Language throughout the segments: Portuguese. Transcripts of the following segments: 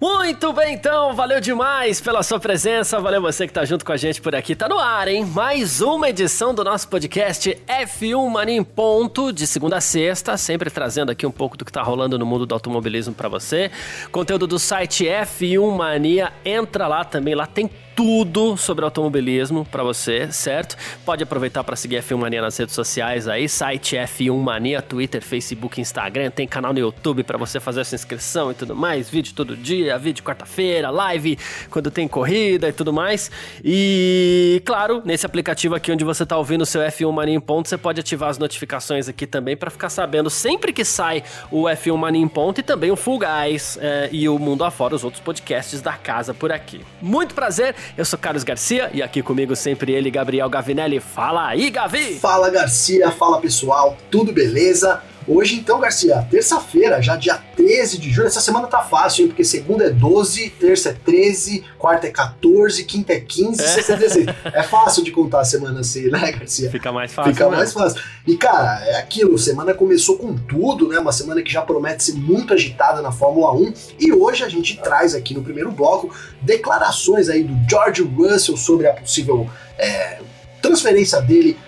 Muito bem, então, valeu demais pela sua presença, valeu você que tá junto com a gente por aqui. Tá no ar, hein? Mais uma edição do nosso podcast F1 Mania em Ponto, de segunda a sexta, sempre trazendo aqui um pouco do que tá rolando no mundo do automobilismo para você. Conteúdo do site F1 Mania, entra lá também, lá tem tudo sobre automobilismo para você, certo? Pode aproveitar para seguir a F1 Mania nas redes sociais aí, site F1 Mania, Twitter, Facebook, Instagram, tem canal no YouTube para você fazer essa inscrição e tudo mais, vídeo todo dia, vídeo quarta-feira, live quando tem corrida e tudo mais. E claro, nesse aplicativo aqui onde você tá ouvindo o seu F1 Mania em ponto, você pode ativar as notificações aqui também para ficar sabendo sempre que sai o F1 Mania em ponto e também o Full Guys é, e o Mundo Afora, os outros podcasts da casa por aqui. Muito prazer, eu sou Carlos Garcia e aqui comigo sempre ele, Gabriel Gavinelli. Fala aí, Gavi! Fala Garcia, fala pessoal, tudo beleza? Hoje então, Garcia, terça-feira, já dia 13 de julho. Essa semana tá fácil, hein? Porque segunda é 12, terça é 13, quarta é 14, quinta é 15, é. sexta é 16. É fácil de contar a semana assim, né, Garcia? Fica mais fácil. Fica mais fácil. E, cara, é aquilo, semana começou com tudo, né? Uma semana que já promete ser muito agitada na Fórmula 1. E hoje a gente traz aqui no primeiro bloco declarações aí do George Russell sobre a possível é, transferência dele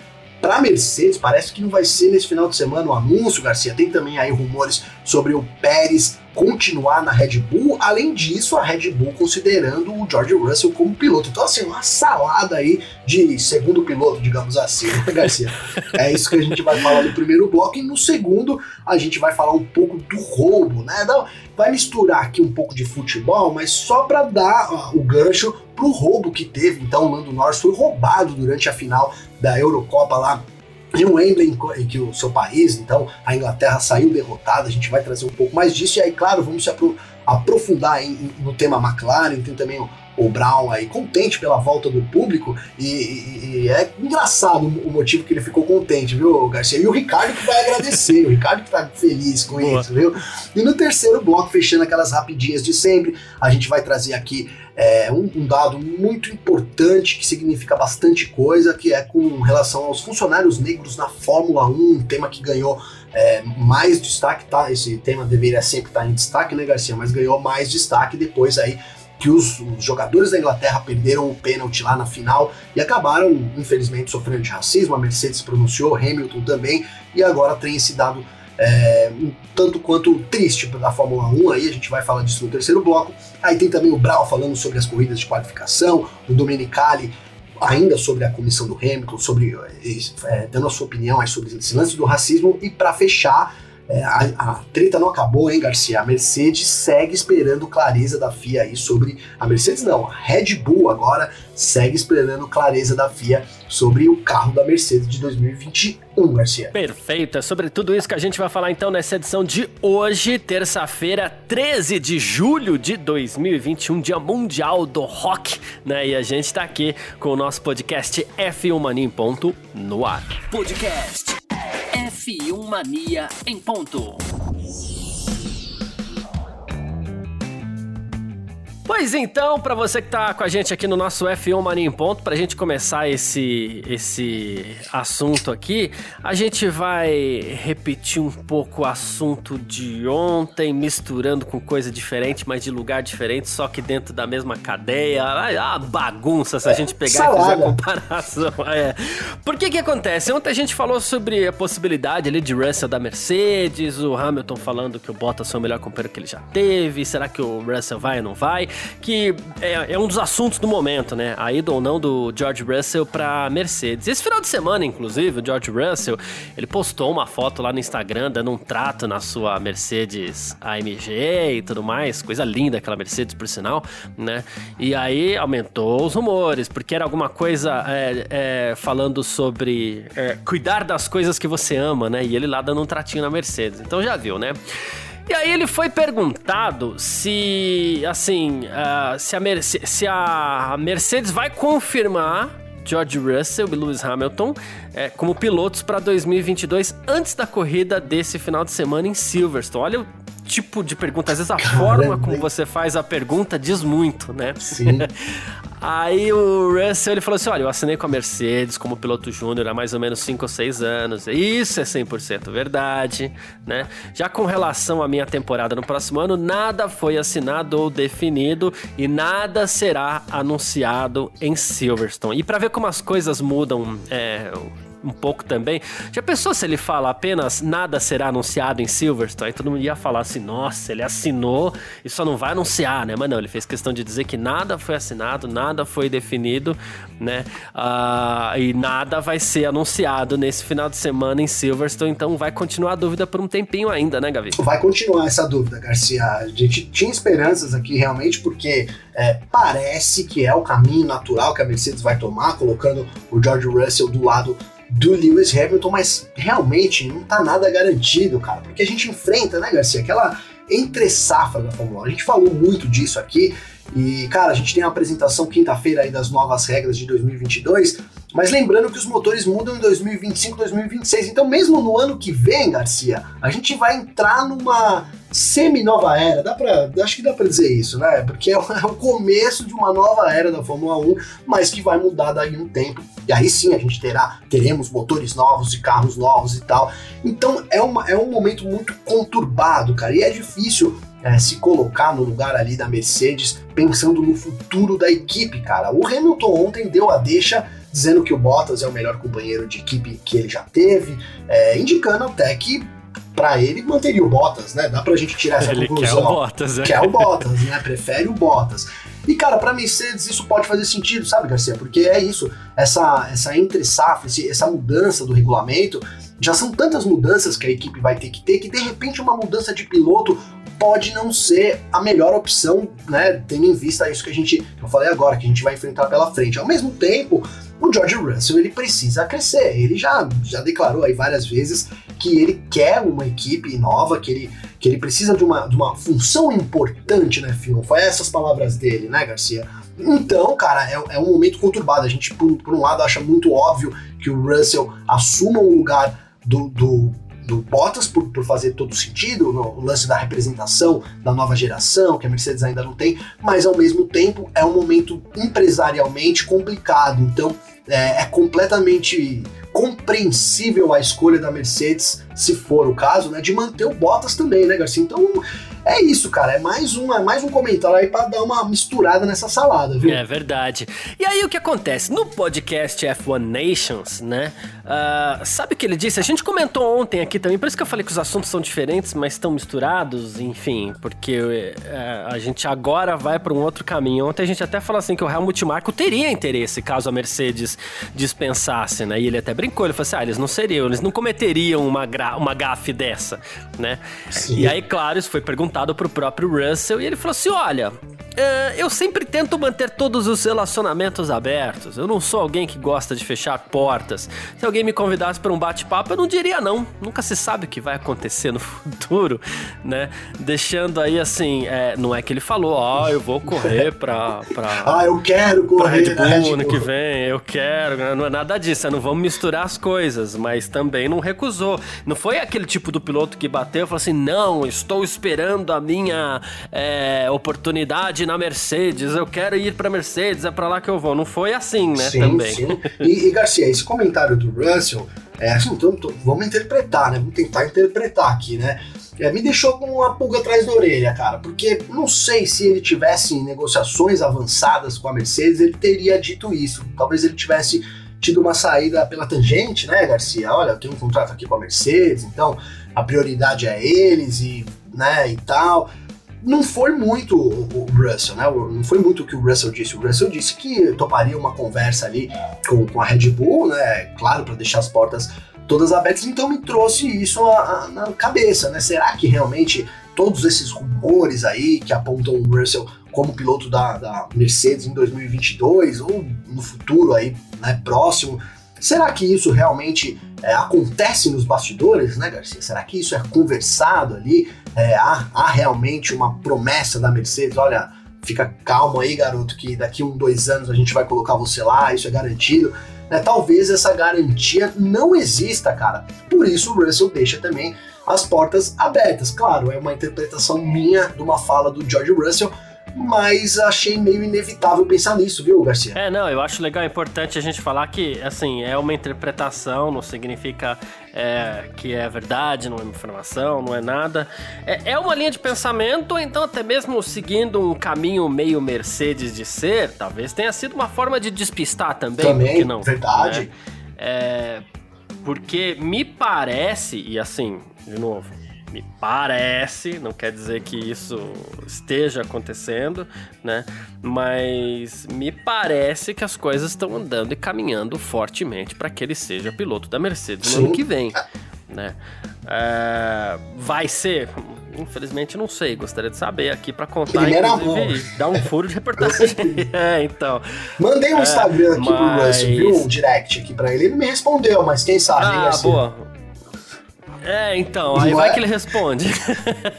para Mercedes, parece que não vai ser nesse final de semana o anúncio, Garcia. Tem também aí rumores sobre o Pérez continuar na Red Bull. Além disso, a Red Bull considerando o George Russell como piloto. Então, assim, uma salada aí de segundo piloto, digamos assim, né, Garcia? é isso que a gente vai falar no primeiro bloco. E no segundo, a gente vai falar um pouco do roubo, né? Não, vai misturar aqui um pouco de futebol, mas só para dar ó, o gancho pro roubo que teve. Então, o Lando Norris foi roubado durante a final da Eurocopa lá em Wembley, que o seu país, então a Inglaterra saiu derrotada, a gente vai trazer um pouco mais disso, e aí, claro, vamos se aprofundar em, no tema McLaren, tem também o, o Brown aí contente pela volta do público, e, e, e, é engraçado o motivo que ele ficou contente, viu, Garcia? E o Ricardo que vai agradecer, o Ricardo que tá feliz com Boa. isso, viu? E no terceiro bloco, fechando aquelas rapidinhas de sempre, a gente vai trazer aqui é, um, um, dado muito importante que significa bastante coisa, que é com relação aos funcionários negros na Fórmula 1, um tema que ganhou é, mais destaque, tá? Esse tema deveria sempre estar em destaque, né, Garcia? Mas ganhou mais destaque depois aí que os, os, jogadores da Inglaterra perderam o pênalti lá na final e acabaram, infelizmente, sofrendo de racismo. A Mercedes pronunciou, Hamilton também, e agora tem esse dado é, um tanto quanto triste da Fórmula 1, aí a gente vai falar disso no terceiro bloco. Aí tem também o Brau falando sobre as corridas de qualificação, o Domenicali ainda sobre a comissão do Hamilton, sobre é, dando a sua opinião sobre esse lance do racismo, e para fechar é, a, a, treta não acabou, hein, Garcia? A Mercedes segue esperando clareza da FIA aí sobre. A Mercedes não, a Red Bull agora segue esperando clareza da FIA sobre o carro da Mercedes de 2021, Garcia. Perfeito, é sobre tudo isso que a gente vai falar então nessa edição de hoje, terça-feira, 13 de julho de 2021, Dia Mundial do Rock, né? E a gente tá aqui com o nosso podcast F1 Mania em ponto no ar. Podcast F1 Mania em ponto. Pois então, para você que tá com a gente aqui no nosso F1 Mania em Ponto, pra gente começar esse, esse assunto aqui, a gente vai repetir um pouco o assunto de ontem, misturando com coisa diferente, mas de lugar diferente, só que dentro da mesma cadeia. Ah, bagunça se a gente pegar e fizer a comparação. É. Por que que acontece? Ontem a gente falou sobre a possibilidade ali de Russell da Mercedes, o Hamilton falando que o Bottas foi o melhor companheiro que ele já teve, será que o Russell vai ou não vai? Que é, é, um dos assuntos do momento, né? A ida ou não do George Russell para Mercedes. Esse final de semana, inclusive, o George Russell, ele postou uma foto lá no Instagram dando um trato na sua Mercedes AMG e tudo mais, coisa linda aquela Mercedes, por sinal, né? E aí aumentou os rumores, porque era alguma coisa é, é, falando sobre é, cuidar das coisas que você ama, né? E ele lá dando um tratinho na Mercedes. Então já viu, né? E aí ele foi perguntado se, assim, uh, se, a se, a Mercedes vai confirmar George Russell e Lewis Hamilton é, como pilotos para 2022 antes da corrida desse final de semana em Silverstone. Olha o tipo de pergunta, às vezes a Caramba. forma como você faz a pergunta diz muito, né? Sim. Aí o Russell ele falou assim: olha, eu assinei com a Mercedes como piloto júnior há mais ou menos 5 ou 6 anos. Isso é 100% verdade, né? Já com relação à minha temporada no próximo ano, nada foi assinado ou definido e nada será anunciado em Silverstone. E para ver como as coisas mudam, é, um pouco também. Já pensou se ele fala apenas nada será anunciado em Silverstone? Aí todo mundo ia falar assim, nossa, ele assinou e só não vai anunciar, né? Mas não, ele fez questão de dizer que nada foi assinado, nada foi definido, né? Uh, e nada vai ser anunciado nesse final de semana em Silverstone, então vai continuar a dúvida por um tempinho ainda, né, Gavi? Vai continuar essa dúvida, Garcia. A gente tinha esperanças aqui realmente, porque é, parece que é o caminho natural que a Mercedes vai tomar, colocando o George Russell do lado do Lewis Hamilton, mas realmente não tá nada garantido, cara, porque a gente enfrenta, né, Garcia, aquela entre safra da Fórmula 1. A gente falou muito disso aqui e, cara, a gente tem a apresentação quinta-feira aí das novas regras de 2022, mas lembrando que os motores mudam em 2025, 2026. Então, mesmo no ano que vem, Garcia, a gente vai entrar numa semi-nova era, dá pra, acho que dá pra dizer isso, né? Porque é é o, começo de uma nova era da Fórmula 1, mas que vai mudar daí um tempo. E aí sim a gente terá, teremos motores novos e carros novos e tal. Então é, uma, é um momento muito conturbado, cara, e é difícil é, se colocar no lugar ali da Mercedes, pensando no futuro da equipe, cara. O Hamilton ontem deu a deixa dizendo que o Bottas é o melhor companheiro de equipe que ele já teve, é, indicando até que para ele manteria o Bottas, né? Dá pra gente tirar essa ele conclusão. Quer o Bottas, é. Quer o Bottas, né? Prefere o Bottas. E cara, para Mercedes isso pode fazer sentido, sabe, Garcia? Porque é isso, essa essa entre safra, essa mudança do regulamento, já são tantas mudanças que a equipe vai ter que ter que de repente uma mudança de piloto pode não ser a melhor opção, né? Tendo em vista isso que a gente, que eu falei agora, que a gente vai enfrentar pela frente. Ao mesmo tempo, o George Russell ele precisa crescer. Ele já, já declarou aí várias vezes que ele quer uma equipe nova, que ele, que ele precisa de uma, de uma função importante né, filme. Foi essas palavras dele, né, Garcia? Então, cara, é, é um momento conturbado. A gente, por, por um lado, acha muito óbvio que o Russell assuma o lugar do, do do Bottas por, por fazer todo sentido, no, o lance da representação da nova geração, que a Mercedes ainda não tem, mas ao mesmo tempo é um momento empresarialmente complicado. Então é, é completamente compreensível a escolha da Mercedes, se for o caso, né, de manter o Bottas também, né, Garcia? Então é isso, cara. É mais um, é mais um comentário aí para dar uma misturada nessa salada, viu? É verdade. E aí o que acontece? No podcast F1 Nations, né? Uh, sabe o que ele disse? A gente comentou ontem aqui também, por isso que eu falei que os assuntos são diferentes, mas estão misturados, enfim, porque uh, a gente agora vai para um outro caminho. Ontem a gente até falou assim que o Helmut Marko teria interesse caso a Mercedes dispensasse, né? E ele até brincou, ele falou assim: ah, eles não seriam, eles não cometeriam uma, uma gafe dessa, né? Sim. E aí, claro, isso foi perguntado pro próprio Russell e ele falou assim: olha, é, eu sempre tento manter todos os relacionamentos abertos. Eu não sou alguém que gosta de fechar portas. Se alguém me convidasse para um bate-papo, eu não diria não. Nunca se sabe o que vai acontecer no futuro, né? Deixando aí assim, é, não é que ele falou, ó, oh, eu vou correr pra, pra. ah, eu quero correr. Pra Red Bull ano que vem, eu quero. Né? Não é nada disso, não vamos misturar as coisas, mas também não recusou. Não foi aquele tipo do piloto que bateu e falou assim: não, estou esperando a minha é, oportunidade na Mercedes, eu quero ir para Mercedes, é para lá que eu vou. Não foi assim, né? Sim, também. Sim. E, e Garcia, esse comentário do Russell, é assim, então, vamos interpretar, né? Vamos tentar interpretar aqui, né? É, me deixou com uma pulga atrás da orelha, cara, porque não sei se ele tivesse negociações avançadas com a Mercedes, ele teria dito isso. Talvez ele tivesse tido uma saída pela tangente, né, Garcia? Olha, eu tenho um contrato aqui com a Mercedes, então a prioridade é eles e né, e tal. Não foi muito o, Russell, né? Não foi muito o que o Russell disse. O Russell disse que toparia uma conversa ali com, com a Red Bull, né? Claro, para deixar as portas todas abertas. Então me trouxe isso a, a, na cabeça, né? Será que realmente todos esses rumores aí que apontam o Russell como piloto da, da Mercedes em 2022 ou no futuro aí, né, próximo, será que isso realmente é, acontece nos bastidores, né, Garcia? Será que isso é conversado ali? É, há, há, realmente uma promessa da Mercedes? Olha, fica calmo aí, garoto, que daqui um, dois anos a gente vai colocar você lá, isso é garantido. Né? Talvez essa garantia não exista, cara. Por isso o Russell deixa também as portas abertas. Claro, é uma interpretação minha de uma fala do George Russell, mas achei meio inevitável pensar nisso, viu, Garcia? É, não, eu acho legal, é importante a gente falar que, assim, é uma interpretação, não significa é, que é verdade, não é informação, não é nada. É, é uma linha de pensamento, então até mesmo seguindo um caminho meio Mercedes de ser, talvez tenha sido uma forma de despistar também, também não? Verdade. Né? É, porque me parece, e assim, de novo, me parece, não quer dizer que isso esteja acontecendo, né? Mas me parece que as coisas estão andando e caminhando fortemente para que ele seja piloto da Mercedes no ano que vem, né? É, vai ser, infelizmente não sei, gostaria de saber aqui para contar, Primeira inclusive, dar um furo de reportagem. é, então. Mandei um é, Instagram aqui mas... pro Russell, viu? Um direct aqui para ele, ele me respondeu, mas quem sabe, ah, hein, boa. É, então, aí vai é? que ele responde.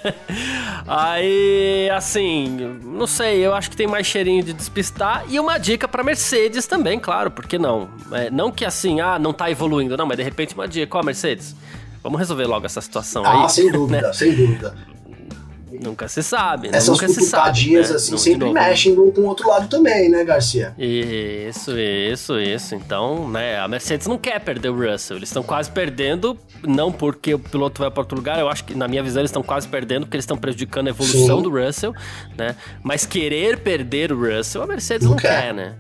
aí, assim, não sei, eu acho que tem mais cheirinho de despistar. E uma dica pra Mercedes também, claro, porque não? É, não que assim, ah, não tá evoluindo, não, mas de repente uma dica, ó, Mercedes, vamos resolver logo essa situação ah, aí. Ah, sem dúvida, né? sem dúvida. Nunca se sabe, né? Essas nunca se sabe. Né? assim, sempre mexem com o outro lado também, né, Garcia? Isso, isso, isso. Então, né, a Mercedes não quer perder o Russell. Eles estão quase perdendo, não porque o piloto vai para outro lugar, eu acho que, na minha visão, eles estão quase perdendo porque eles estão prejudicando a evolução Sim. do Russell, né? Mas querer perder o Russell, a Mercedes não, não quer. quer, né?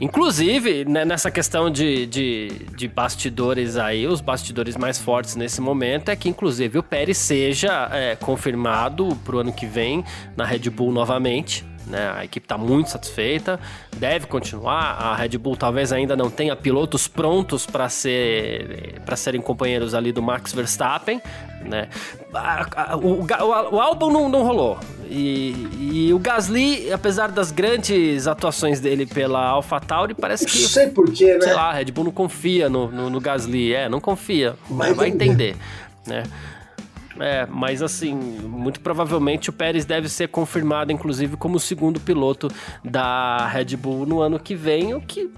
Inclusive, né, nessa questão de, de, de, bastidores aí, os bastidores mais fortes nesse momento é que, inclusive, o Pérez seja é, confirmado pro ano que vem na Red Bull novamente. Né? A equipe está muito satisfeita, deve continuar. A Red Bull talvez ainda não tenha pilotos prontos para ser, para serem companheiros ali do Max Verstappen. Né? o, o, o, álbum não, não rolou. E, e, o Gasly, apesar das grandes atuações dele pela AlphaTauri, parece que. Não sei porquê, né? Sei lá, a Red Bull não confia no, no, no Gasly. É, não confia. Mas vai entender. Né? É, mas assim, muito provavelmente o Pérez deve ser confirmado, inclusive, como segundo piloto da Red Bull no ano que vem, o que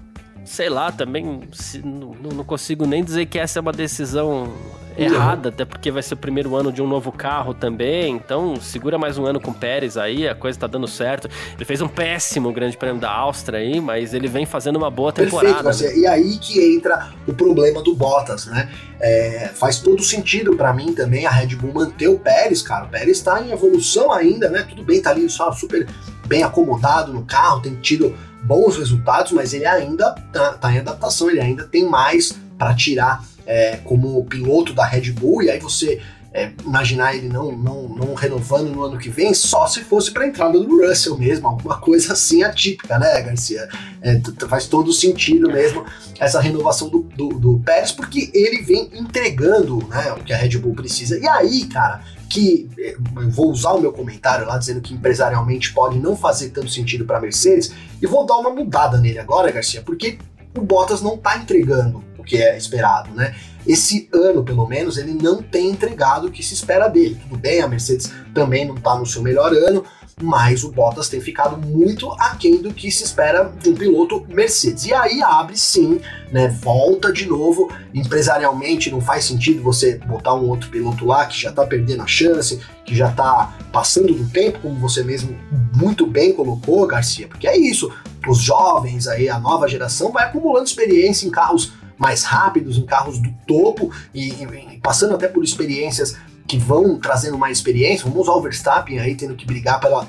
sei lá, também se, não, não, consigo nem dizer que essa é uma decisão errada, até porque vai ser o primeiro ano de um novo carro também. Então, segura mais um ano com o Pérez aí, a coisa tá dando certo. Ele fez um péssimo Grande Prêmio da Áustria aí, mas ele vem fazendo uma boa temporada. Perfeito, né? E aí que entra o problema do Bottas, né? É, faz todo sentido para mim também a Red Bull manter o Pérez, cara. O Pérez tá em evolução ainda, né? Tudo bem, tá ali só super bem acomodado no carro, tem tido bons resultados, mas ele ainda tá, tá em adaptação, ele ainda tem mais para tirar é, como piloto da Red Bull, e aí você é, imaginar ele não, não, não renovando no ano que vem, só se fosse para a entrada do Russell mesmo, alguma coisa assim atípica, né, Garcia? É, faz todo sentido mesmo essa renovação do, do, do Pérez, porque ele vem entregando né, o que a Red Bull precisa. E aí, cara, que eu vou usar o meu comentário lá dizendo que empresarialmente pode não fazer tanto sentido para a Mercedes e vou dar uma mudada nele agora, Garcia, porque o Bottas não está entregando o que é esperado, né? Esse ano, pelo menos, ele não tem entregado o que se espera dele. Tudo bem, a Mercedes também não está no seu melhor ano, mas o Bottas tem ficado muito aquém do que se espera de um piloto Mercedes. E aí abre sim, né? Volta de novo. Empresarialmente não faz sentido você botar um outro piloto lá que já está perdendo a chance, que já está passando do tempo, como você mesmo muito bem colocou, Garcia, porque é isso. Os jovens aí, a nova geração, vai acumulando experiência em carros mais rápidos, em carros do topo e, e, passando até por experiências que vão trazendo mais experiência. Vamos usar o Verstappen aí tendo que brigar pela.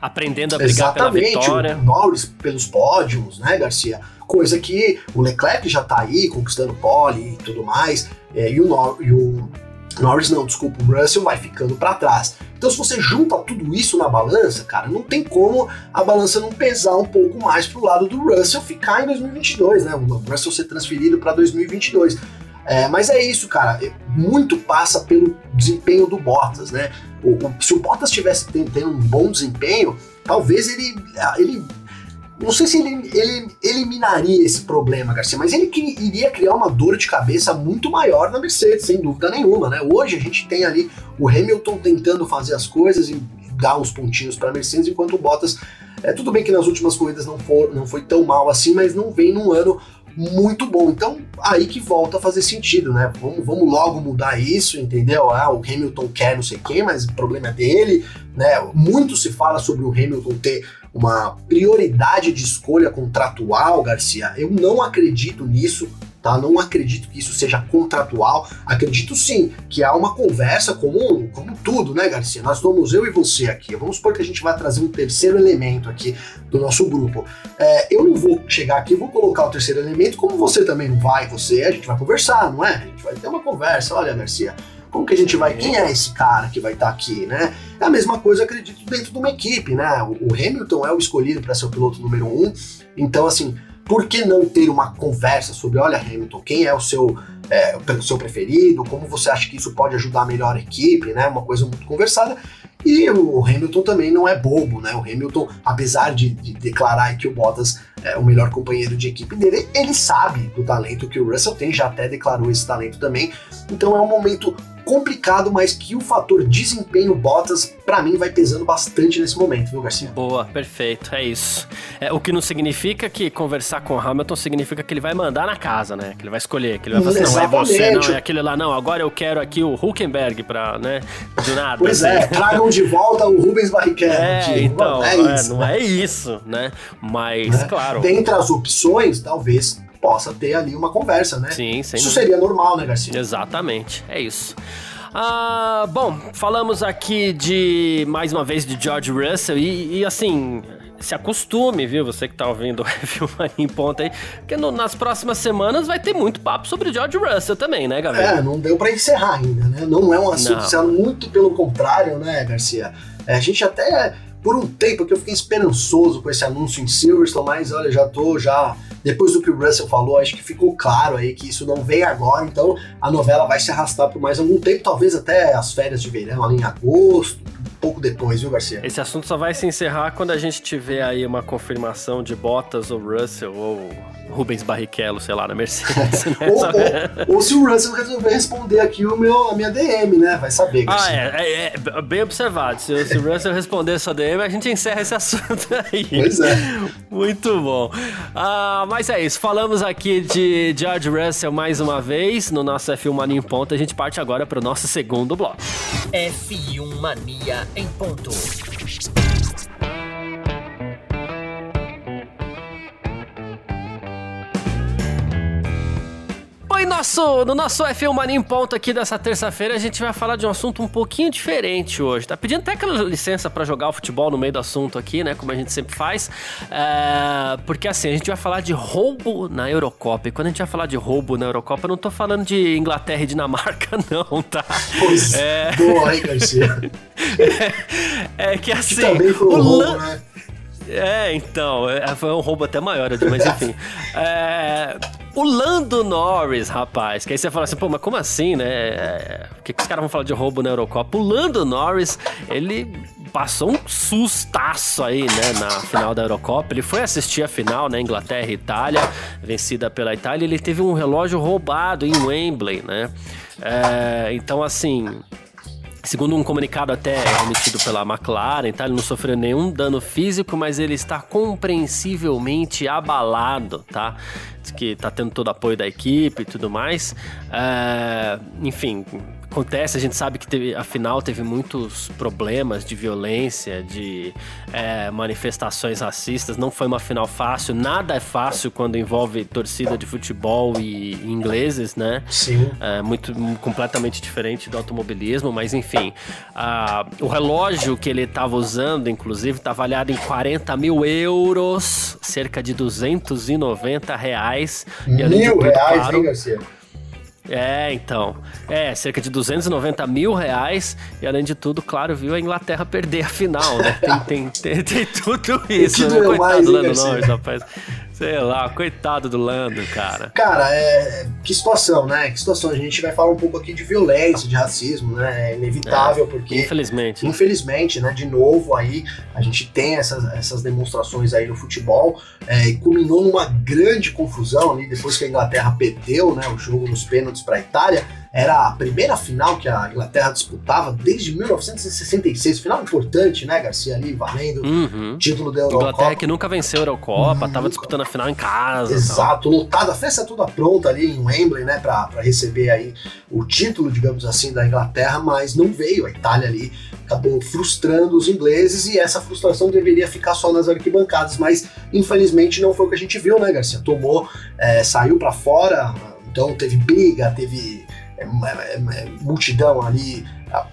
Aprendendo a brigar Exatamente, pela vitória. O Norris pelos pódios, né, Garcia? Coisa que o Leclerc já tá aí conquistando pole e tudo mais. É, e, o Nor e o Norris, não, desculpa, o Russell vai ficando para trás. Então, se você junta tudo isso na balança, cara, não tem como a balança não pesar um pouco mais pro lado do Russell ficar em 2022, né? O Russell ser transferido para 2022. É, mas é isso, cara. É, muito passa pelo desempenho do Bottas, né? O, o, se o Bottas tivesse tendo um bom desempenho, talvez ele, ele não sei se ele, ele eliminaria esse problema, Garcia, mas ele iria criar uma dor de cabeça muito maior na Mercedes, sem dúvida nenhuma, né? Hoje a gente tem ali o Hamilton tentando fazer as coisas e dar uns pontinhos para a Mercedes, enquanto o Bottas, é, tudo bem que nas últimas corridas não, for, não foi tão mal assim, mas não vem num ano muito bom. Então, aí que volta a fazer sentido, né? Vamos, vamos logo mudar isso, entendeu? Ah, o Hamilton quer não sei quem, mas o problema é dele, né? Muito se fala sobre o Hamilton ter uma prioridade de escolha contratual, Garcia. Eu não acredito nisso tá? Não acredito que isso seja contratual. Acredito sim que há uma conversa como, como tudo, né, Garcia? Nós somos eu e você aqui. Vamos supor que a gente vai trazer um terceiro elemento aqui do nosso grupo. É, eu não vou chegar aqui vou colocar o terceiro elemento, como você também não vai, você, a gente vai conversar, não é? A gente vai ter uma conversa. Olha, Garcia, como que a gente vai. Quem é esse cara que vai estar tá aqui, né? É a mesma coisa, acredito, dentro de uma equipe, né? O, Hamilton é o escolhido para ser o piloto número um, então, assim, por que não ter uma conversa sobre, olha, Hamilton, quem é o seu, é, o seu preferido, como você acha que isso pode ajudar a melhor equipe, né? Uma coisa muito conversada. E o Hamilton também não é bobo, né? O Hamilton, apesar de, de declarar que o Bottas é o melhor companheiro de equipe dele, ele sabe do talento que o Russell tem, já até declarou esse talento também. Então é um momento complicado, mas que o fator desempenho Bottas, para mim, vai pesando bastante nesse momento, viu, Garcia? Boa, perfeito, é isso. É, o que não significa que conversar com o Hamilton significa que ele vai mandar na casa, né? Que ele vai escolher, que ele vai falar assim, não, é você, não, é aquele lá, não, agora eu quero aqui o Huckenberg pra, né, do nada. Pois assim. é, tragam de volta o Rubens Barrichello. É, então, é, é isso, não né? é isso, né? Mas, é. claro... Dentre as opções, talvez possa ter ali uma conversa, né? Sim, sim. Isso seria normal, né, Garcia? Exatamente, é isso. Ah, bom, falamos aqui de mais uma vez de George Russell e, e assim, se acostume, viu? Você que tá ouvindo o review em ponta aí, porque no, nas próximas semanas vai ter muito papo sobre George Russell também, né, Gabriel? É, não deu para encerrar ainda, né? Não é um assunto, muito pelo contrário, né, Garcia? É, a gente até por um tempo que eu fiquei esperançoso com esse anúncio em Silverstone, mas olha, já tô já depois do que o Russell falou, acho que ficou claro aí que isso não vem agora, então a novela vai se arrastar por mais algum tempo, talvez até as férias de verão ali em agosto, pouco depois, viu, Garcia? Esse assunto só vai se encerrar quando a gente tiver aí uma confirmação de Bottas ou Russell ou Rubens Barrichello, sei lá, na Mercedes. Né? ou, ou, ou, se o Russell resolver responder aqui o meu, a minha DM, né? Vai saber. Ah, é, é, é, bem observado. Se, se, o Russell responder sua DM, a gente encerra esse assunto aí. Pois é. Muito bom. Ah, mas é isso. Falamos aqui de George Russell mais uma vez no nosso F1 Mania em Ponto. A gente parte agora para o nosso segundo bloco. F1 Mania em Ponto. Nosso, no nosso F1 Mania em Ponto aqui dessa terça-feira, a gente vai falar de um assunto um pouquinho diferente hoje. Tá pedindo até aquela licença para jogar o futebol no meio do assunto aqui, né? Como a gente sempre faz. É, porque assim, a gente vai falar de roubo na Eurocopa. E quando a gente vai falar de roubo na Eurocopa, eu não tô falando de Inglaterra e Dinamarca, não, tá? Pois é. Boa, hein, Garcia? é, é que assim. Que também foi um roubo, né? É, então, é, foi um roubo até maior, mas enfim. É, o Lando Norris, rapaz, que aí você fala assim, pô, mas como assim, né? É, o que, que os caras vão falar de roubo na Eurocopa? O Lando Norris, ele passou um sustaço aí, né, na final da Eurocopa. Ele foi assistir a final, né, Inglaterra e Itália, vencida pela Itália. Ele teve um relógio roubado em Wembley, né? É, então, assim, Segundo um comunicado até emitido pela McLaren, tá? ele não sofreu nenhum dano físico, mas ele está compreensivelmente abalado, tá? Diz que está tendo todo o apoio da equipe e tudo mais. É, enfim, acontece, a gente sabe que teve, afinal teve muitos problemas de violência, de é, manifestações racistas. Não foi uma final fácil, nada é fácil quando envolve torcida de futebol e, ingleses, né? Sim. É, muito completamente diferente do automobilismo, mas enfim, a, o relógio que ele estava usando, inclusive, está avaliado em 40 mil euros, cerca de 290 reais. Mil reais, claro, hein, Garcia? É, então. É, cerca de 290 mil reais. E além de tudo, claro, viu a Inglaterra perder a final, né? Tem, tem, tem, tem tudo isso, né? Coitado do Lando Norris, rapaz. Sei lá, coitado do Lando, cara. Cara, é, que situação, né? Que situação. A gente vai falar um pouco aqui de violência, de racismo, né? É inevitável, é, porque. Infelizmente. Infelizmente, né? De novo, aí a gente tem essas, essas demonstrações aí no futebol. É, e culminou numa grande confusão ali depois que a Inglaterra perdeu né, o jogo nos pênaltis para a Itália era a primeira final que a Inglaterra disputava desde 1966. Final importante, né, Garcia? Ali valendo Uhum. o título da Eurocopa. Inglaterra que nunca venceu a Eurocopa, tava Nunca. disputando a final em casa. tal. Exato, lotada, a festa toda pronta ali em Wembley, né, pra, pra receber aí o título, digamos assim, da Inglaterra, mas não veio. A Itália ali acabou frustrando os ingleses e essa frustração deveria ficar só nas arquibancadas, mas infelizmente não foi o que a gente viu, né, Garcia? Tomou, é, saiu pra fora, então teve briga, teve multidão ali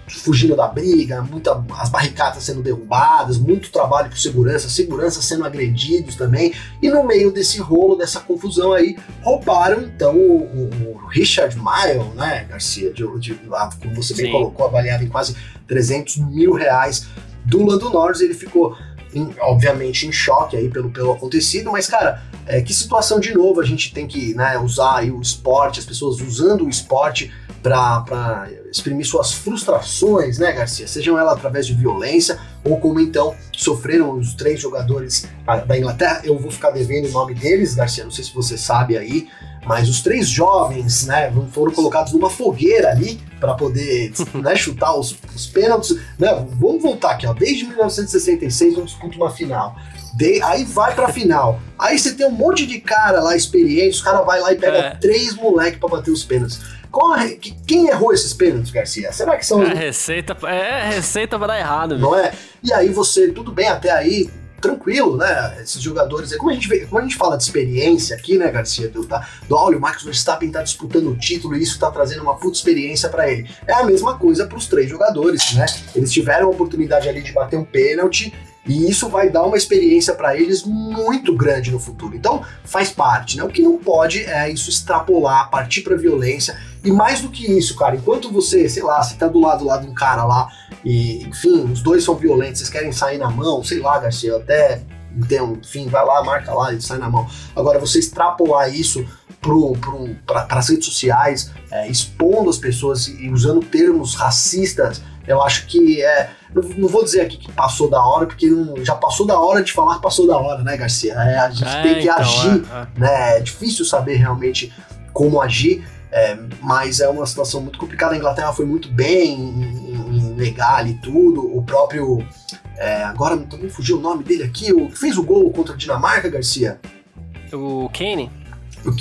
fugindo da briga, muita, as barricadas sendo derrubadas, muito trabalho por segurança, segurança sendo agredidos também, e no meio desse rolo, dessa confusão aí, roubaram então o, o Richard Mile, né, Garcia, de, de, como você bem Sim. colocou, avaliado em quase 300 mil reais do Lando Norris, ele ficou em- obviamente em choque aí pelo, pelo acontecido, mas cara, é, que situação de novo a gente tem que né, usar aí o esporte, as pessoas usando o esporte para exprimir suas frustrações, né, Garcia? Sejam elas através de violência ou como então sofreram os três jogadores da Inglaterra. Eu vou ficar devendo o nome deles, Garcia, não sei se você sabe aí, mas os três jovens, né, foram colocados numa fogueira ali para poder né, chutar os, os pênaltis. Né, vamos voltar aqui, ó, desde 1966 não disputa uma final. De- aí vai pra final. Aí você tem um monte de cara lá experiente, os caras vai lá e pega É. três moleques pra bater os pênaltis. A quem errou esses pênaltis, Garcia? Será que são os É receita, é receita pra dar errado, viu? não é? E aí você, tudo bem até aí, tranquilo, né? Esses jogadores, como a gente vê, como a gente fala de experiência aqui, né, Garcia, do, tá, do olha, o Max Verstappen tá disputando o título e isso tá trazendo uma puta experiência pra ele. É a mesma coisa pros três jogadores, né? Eles tiveram a oportunidade ali de bater um pênalti e isso vai dar uma experiência pra eles muito grande no futuro. Então, faz parte, né? O que não pode é isso extrapolar, partir pra violência. E mais do que isso, cara, enquanto você, sei lá, você tá do lado lá de um cara lá e, enfim, os dois são violentos, vocês querem sair na mão, sei lá, Garcia, até entendo, enfim, vai lá, marca lá e sai na mão. Agora, você extrapolar isso para as redes sociais, é, expondo as pessoas e usando termos racistas, eu acho que é. Não, não vou dizer aqui que passou da hora, porque não- já passou da hora de falar que passou da hora, né, Garcia? É, a gente É, tem que então, agir é, é. né? É difícil saber realmente como agir, é, mas é uma situação muito complicada. A Inglaterra foi muito bem em, em- negar ali tudo. O próprio. é, agora também fugiu o nome dele aqui, o que fez o gol contra a Dinamarca, Garcia? O Kane?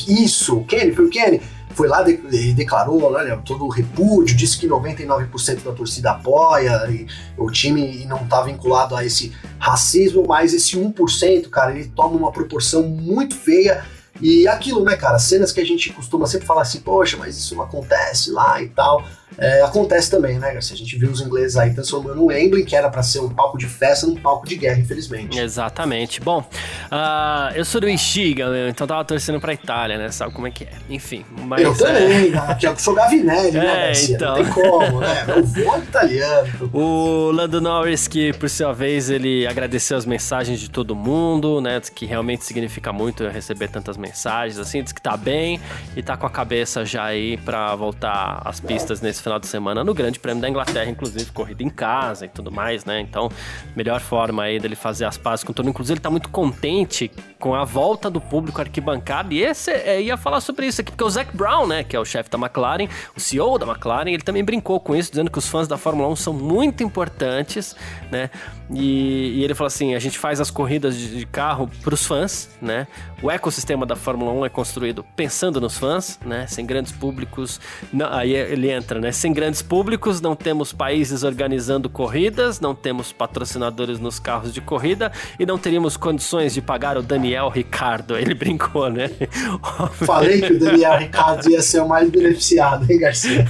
Isso, o Kenny, foi o Kenny. Foi lá de- e declarou olha, todo o repúdio, disse que 99% da torcida apoia, e o time não está vinculado a esse racismo, mas esse 1%, cara, ele toma uma proporção muito feia. E aquilo, né, cara, cenas que a gente costuma sempre falar assim, poxa, mas isso não acontece lá e tal. É, acontece também, né, Garcia? A gente viu os ingleses aí transformando o Wembley, que era para ser um palco de festa, num palco de guerra, infelizmente. Exatamente. Bom, ah, eu sou do Ixiga, meu, então tava torcendo pra Itália, né? Sabe como é que é? Enfim, mas. eu é, também, né? que eu sou Gavinelli, né, É, Garcia? então. Não tem como, né? Eu vou italiano. O Lando Norris, que por sua vez ele agradeceu as mensagens de todo mundo, né? Diz que realmente significa muito receber tantas mensagens, assim, diz que tá bem e tá com a cabeça já aí pra voltar às pistas nesse final de semana no Grande Prêmio da Inglaterra, inclusive corrida em casa e tudo mais, né? Então, melhor forma aí dele fazer as pazes com todo. Inclusive, ele tá muito contente com a volta do público arquibancada. E esse é, ia falar sobre isso aqui, porque o Zac Brown, né, que é o chefe da McLaren, o CEO da McLaren, ele também brincou com isso, dizendo que os fãs da Fórmula 1 são muito importantes, né? E, e ele falou assim: a gente faz as corridas de, de carro para os fãs, né? O ecossistema da Fórmula 1 é construído pensando nos fãs, né? Sem grandes públicos. não- aí ele entra, né? Sem grandes públicos, não temos países organizando corridas, não temos patrocinadores nos carros de corrida e não teríamos condições de pagar o Daniel Ricardo. Ele brincou, né? Falei que o Daniel Ricardo ia ser o mais beneficiado, hein, Garcia?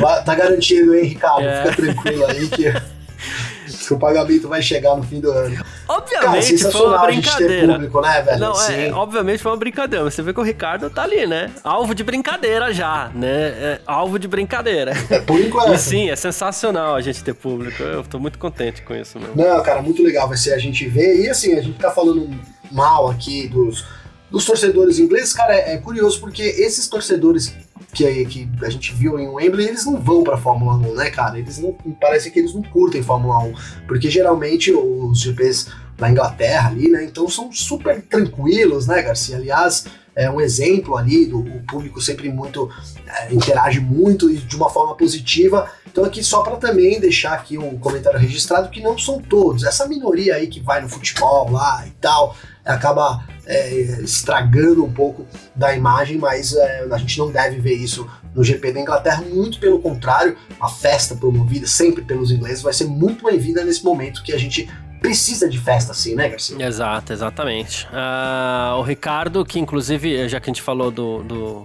Vai- tá garantido, hein, Ricardo? É. Fica tranquilo aí que, que o pagamento vai chegar no fim do ano. Cara, Obviamente foi sensacional uma a gente ter brincadeira. público, né, velho? Não, Sim. é, obviamente foi uma brincadeira. Você vê que o Ricardo tá ali, né? Alvo de brincadeira já, né? É, alvo de brincadeira. É, por enquanto. E sim, é sensacional a gente ter público. Eu tô muito contente com isso mesmo. Não, cara, muito legal vai ser a gente ver. E assim, a gente tá falando mal aqui dos, dos torcedores ingleses, cara, é, é curioso porque esses torcedores que, que a gente viu em Wembley, eles não vão pra Fórmula 1, né, cara? Eles não. Parece que eles não curtem Fórmula 1. Porque geralmente os GPs da Inglaterra ali, né? Então são super tranquilos, né, Garcia? Aliás, é um exemplo ali, do, público sempre muito é, interage muito e de uma forma positiva. Então aqui só para também deixar aqui um comentário registrado que não são todos. Essa minoria aí que vai no futebol lá e tal, acaba é, estragando um pouco da imagem, mas é, a gente não deve ver isso no GP da Inglaterra, muito pelo contrário, a festa promovida sempre pelos ingleses vai ser muito bem-vinda nesse momento que a gente precisa de festa assim, né, Garcia? Exato, exatamente. Uh, o Ricardo, que inclusive, já que a gente falou do, do,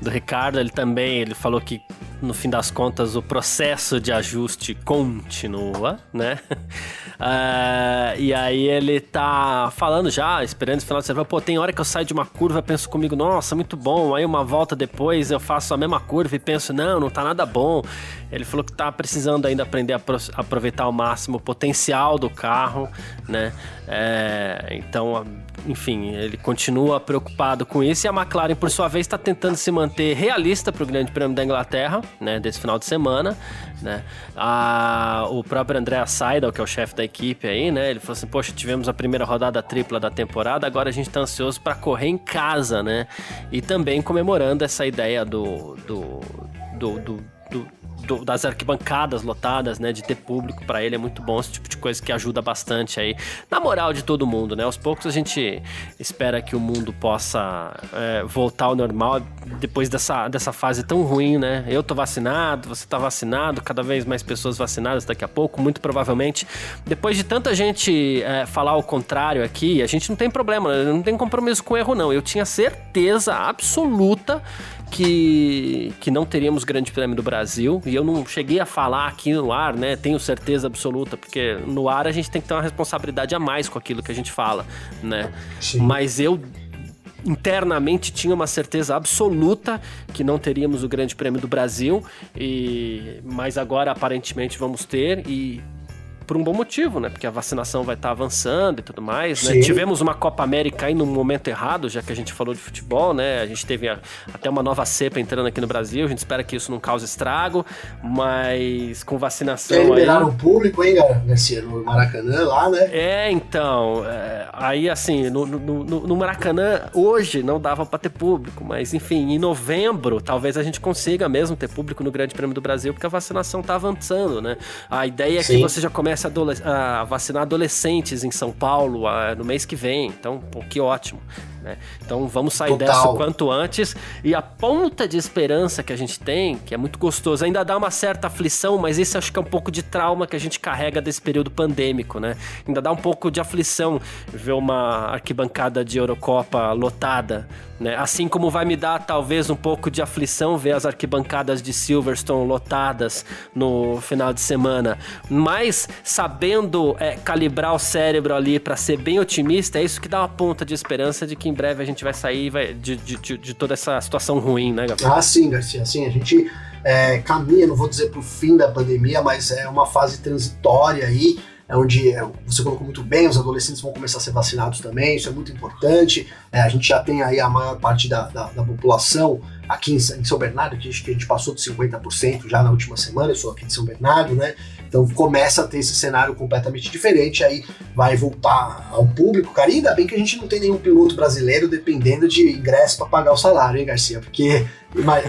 do Ricardo, ele também ele falou que no fim das contas o processo de ajuste continua, né? Uh, e aí ele tá falando já, esperando esse final de semana. Pô, tem hora que eu saio de uma curva, penso comigo, nossa, muito bom. Aí uma volta depois eu faço a mesma curva e penso, não, não tá nada bom. Ele falou que tá precisando ainda aprender a aproveitar ao máximo o potencial do carro, né? É, então, enfim, ele continua preocupado com isso e a McLaren, por sua vez, está tentando se manter realista para o Grande Prêmio da Inglaterra, né? Desse final de semana, né? A, o próprio André Seidel, que é o chefe da equipe aí, né? Ele falou assim: Poxa, tivemos a primeira rodada tripla da temporada, agora a gente tá ansioso para correr em casa, né? E também comemorando essa ideia do, do, do, do do, do, das arquibancadas lotadas, né? De ter público para ele é muito bom, esse tipo de coisa que ajuda bastante aí. Na moral de todo mundo, né? Aos poucos a gente espera que o mundo possa é, voltar ao normal depois dessa, dessa fase tão ruim, né? Eu tô vacinado, você tá vacinado, cada vez mais pessoas vacinadas daqui a pouco, muito provavelmente. Depois de tanta gente é, falar o contrário aqui, a gente não tem problema, não tem compromisso com erro, não. Eu tinha certeza absoluta que, que não teríamos Grande Prêmio do Brasil. E eu não cheguei a falar aqui no ar, né? Tenho certeza absoluta, porque no ar a gente tem que ter uma responsabilidade a mais com aquilo que a gente fala, né? Sim. Mas eu internamente tinha uma certeza absoluta que não teríamos o Grande Prêmio do Brasil e mas agora aparentemente vamos ter e por um bom motivo, né? Porque a vacinação vai estar tá avançando e tudo mais, né? Tivemos uma Copa América aí no momento errado, já que a gente falou de futebol, né? A gente teve a, até uma nova cepa entrando aqui no Brasil, a gente espera que isso não cause estrago, mas com vacinação. Quer liberaram o público, hein, Garcia? No Maracanã lá, né? É, então. É, aí, assim, no, no, no, Maracanã, hoje não dava para ter público, mas enfim, em novembro, talvez a gente consiga mesmo ter público no Grande Prêmio do Brasil, porque a vacinação tá avançando, né? A ideia é Sim. que você já comece começa a, vacinar adolescentes em São Paulo a, no mês que vem. Então, pô, que ótimo. Né? Então vamos sair Total. dessa o quanto antes. E a ponta de esperança que a gente tem, que é muito gostoso, ainda dá uma certa aflição, mas esse acho que é um pouco de trauma que a gente carrega desse período pandêmico, né? Ainda dá um pouco de aflição ver uma arquibancada de Eurocopa lotada, né? Assim como vai me dar talvez um pouco de aflição ver as arquibancadas de Silverstone lotadas no final de semana. Mas sabendo é, calibrar o cérebro ali para ser bem otimista, é isso que dá uma ponta de esperança de que em breve a gente vai sair vai, de, de, de, toda essa situação ruim, né, Gabriel? Ah, sim, Garcia, sim. A gente é, caminha, não vou dizer para o fim da pandemia, mas é uma fase transitória aí é onde é, você colocou muito bem, os adolescentes vão começar a ser vacinados também, isso é muito importante. É, a gente já tem aí a maior parte da, da, da população aqui em, em, São Bernardo, que, que a gente passou de 50% já na última semana, eu sou aqui de São Bernardo, né? Então começa a ter esse cenário completamente diferente, aí vai voltar ao público, cara. Ainda bem que a gente não tem nenhum piloto brasileiro dependendo de ingresso para pagar o salário, hein, Garcia? Porque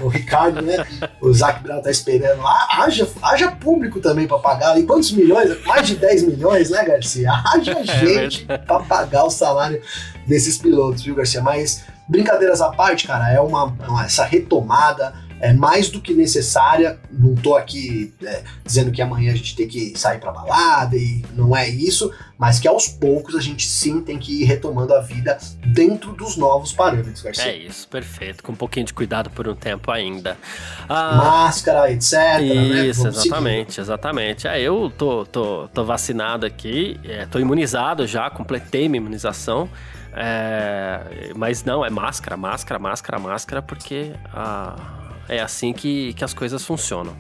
o Ricardo, né? O Zac Brown tá esperando lá. Haja, haja público também para pagar. E quantos milhões? Mais de 10 milhões, né, Garcia? Haja é gente para pagar o salário desses pilotos, viu, Garcia? Mas brincadeiras à parte, cara, é uma, uma essa retomada é mais do que necessária. Não tô aqui é, dizendo que amanhã a gente tem que sair para balada e não é isso, mas que aos poucos a gente sim tem que ir retomando a vida dentro dos novos parâmetros, Garcia. É isso, perfeito. Com um pouquinho de cuidado por um tempo ainda. Ah, Máscara, etc. Né? Isso, né? exatamente, seguir. exatamente. É, eu tô, tô, tô vacinado aqui, é, tô imunizado já, completei minha imunização. É, mas não, é máscara, máscara, máscara, máscara, porque a é assim que, que as coisas funcionam.